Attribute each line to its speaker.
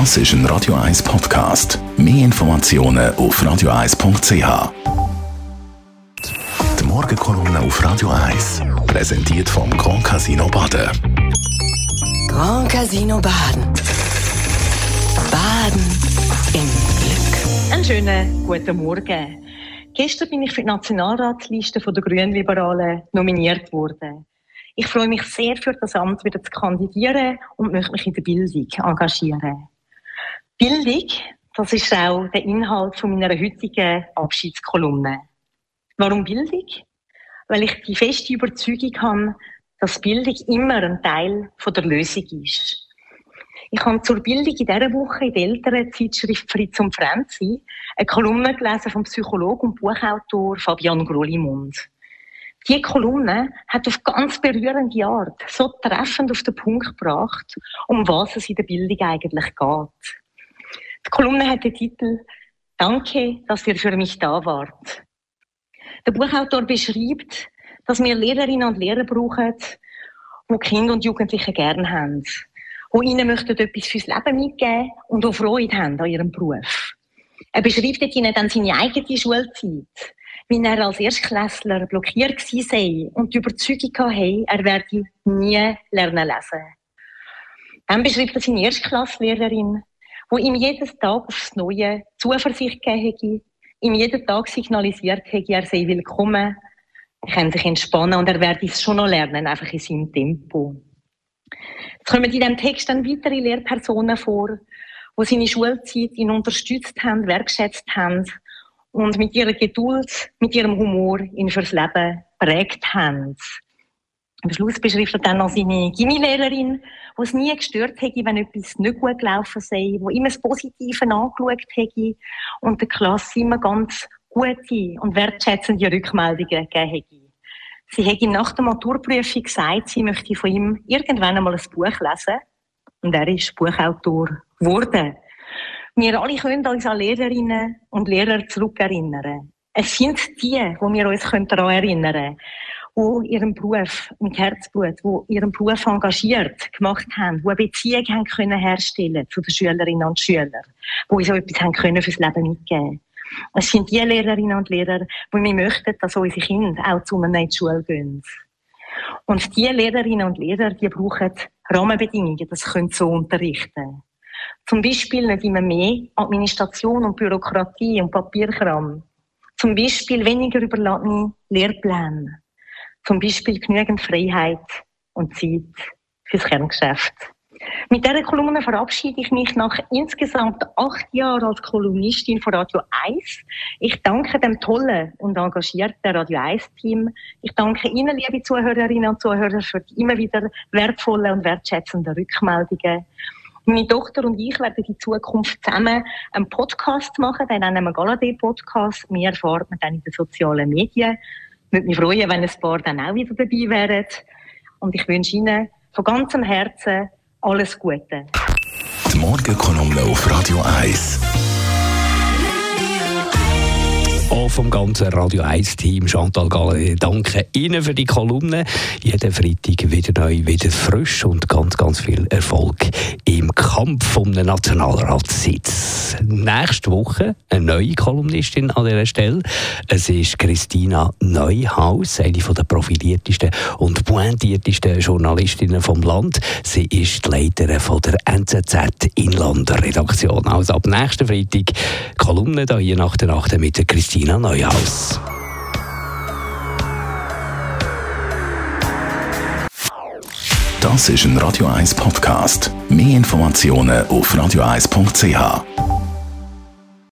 Speaker 1: Das ist ein Radio 1 Podcast. Mehr Informationen auf radio1.ch. Die Morgenkolumne auf Radio 1 präsentiert vom Grand Casino Baden.
Speaker 2: Grand Casino Baden. Baden im Glück.
Speaker 3: Einen schönen guten Morgen. Gestern bin ich für die Nationalratsliste der Grünliberalen nominiert worden. Ich freue mich sehr für das Amt wieder zu kandidieren und möchte mich in der Bildung engagieren. Bildung, das ist auch der Inhalt von meiner heutigen Abschiedskolumne. Warum Bildung? Weil ich die feste Überzeugung habe, dass Bildung immer ein Teil der Lösung ist. Ich habe zur Bildung in dieser Woche in der älteren Zeitschrift Fritz und Franzi eine Kolumne gelesen vom Psychologen und Buchautor Fabian Grollimund. Die Kolumne hat auf ganz berührende Art so treffend auf den Punkt gebracht, um was es in der Bildung eigentlich geht. Die Kolumne hat den Titel Danke, dass ihr für mich da wart. Der Buchautor beschreibt, dass wir Lehrerinnen und Lehrer brauchen, die Kinder und Jugendliche gerne haben, die ihnen möchten etwas fürs Leben mitgeben und auch Freude haben an ihrem Beruf. Er beschreibt ihnen dann seine eigene Schulzeit, wie er als Erstklässler blockiert sei und die Überzeugung hatte, er werde nie lernen lesen. Dann beschreibt er seine Erstklasslehrerin, wo ihm jeden Tag aufs Neue Zuversicht gegeben hätte, ihm jeden Tag signalisiert hätte, er sei willkommen, er kann sich entspannen und er werde es schon noch lernen, einfach in seinem Tempo. Jetzt kommen in diesem Text dann weitere Lehrpersonen vor, die seine Schulzeit ihn unterstützt haben, wertschätzt haben und mit ihrer Geduld, mit ihrem Humor ihn fürs Leben prägt haben. Am Schluss beschreibt er dann noch seine Gimmilehrerin, die es nie gestört hätte, wenn etwas nicht gut gelaufen sei, die immer das Positive angeschaut hätte und der Klasse immer ganz gute und wertschätzende Rückmeldungen gegeben hätte. Sie hat ihm nach der Maturprüfung gesagt, sie möchte von ihm irgendwann einmal ein Buch lesen. Und er ist Buchautor geworden. Wir alle können uns an Lehrerinnen und Lehrer zurückerinnern. Es sind die, wo wir uns daran erinnern können die ihren Beruf mit Herzblut, die ihren Beruf engagiert gemacht haben, die eine Beziehung haben können herstellen zu den Schülerinnen und Schülern, die uns so etwas haben können fürs Leben mitgeben. Es sind die Lehrerinnen und Lehrer, die wir möchten, dass unsere Kinder auch zu einer in die Schule gehen. Und die Lehrerinnen und Lehrer, die brauchen Rahmenbedingungen, das können so unterrichten. Zum Beispiel nicht immer mehr Administration und Bürokratie und Papierkram. Zum Beispiel weniger überladene Lehrpläne. Zum Beispiel genügend Freiheit und Zeit fürs Kerngeschäft. Mit dieser Kolumne verabschiede ich mich nach insgesamt acht Jahren als Kolumnistin von Radio 1. Ich danke dem tollen und engagierten Radio 1-Team. Ich danke Ihnen, liebe Zuhörerinnen und Zuhörer, für die immer wieder wertvollen und wertschätzenden Rückmeldungen. Meine Tochter und ich werden in Zukunft zusammen einen Podcast machen, den nennen wir Galadé Podcast. Mehr erfahrt man dann in den sozialen Medien würde mich freuen, wenn ein paar dann auch wieder dabei wären. Und ich wünsche Ihnen von ganzem Herzen alles Gute.
Speaker 1: Die Morgenkolumne auf Radio 1
Speaker 4: auch vom ganzen Radio 1 Team. Chantal Galle, danke Ihnen für die Kolumne. Jeden Freitag wieder neu, wieder frisch und ganz, ganz viel Erfolg im Kampf um den Nationalratssitz. Nächste Woche eine neue Kolumnistin an dieser Stelle. Es ist Christina Neuhaus, eine der profiliertesten und pointiertesten Journalistinnen vom Land. Sie ist die Leiterin von der NZZ Inlander-Redaktion. Also ab nächsten Freitag Kolumne hier nach der Nacht mit Christina Neuhaus.
Speaker 1: Das ist ein Radio 1 Podcast. Mehr Informationen auf radio1.ch.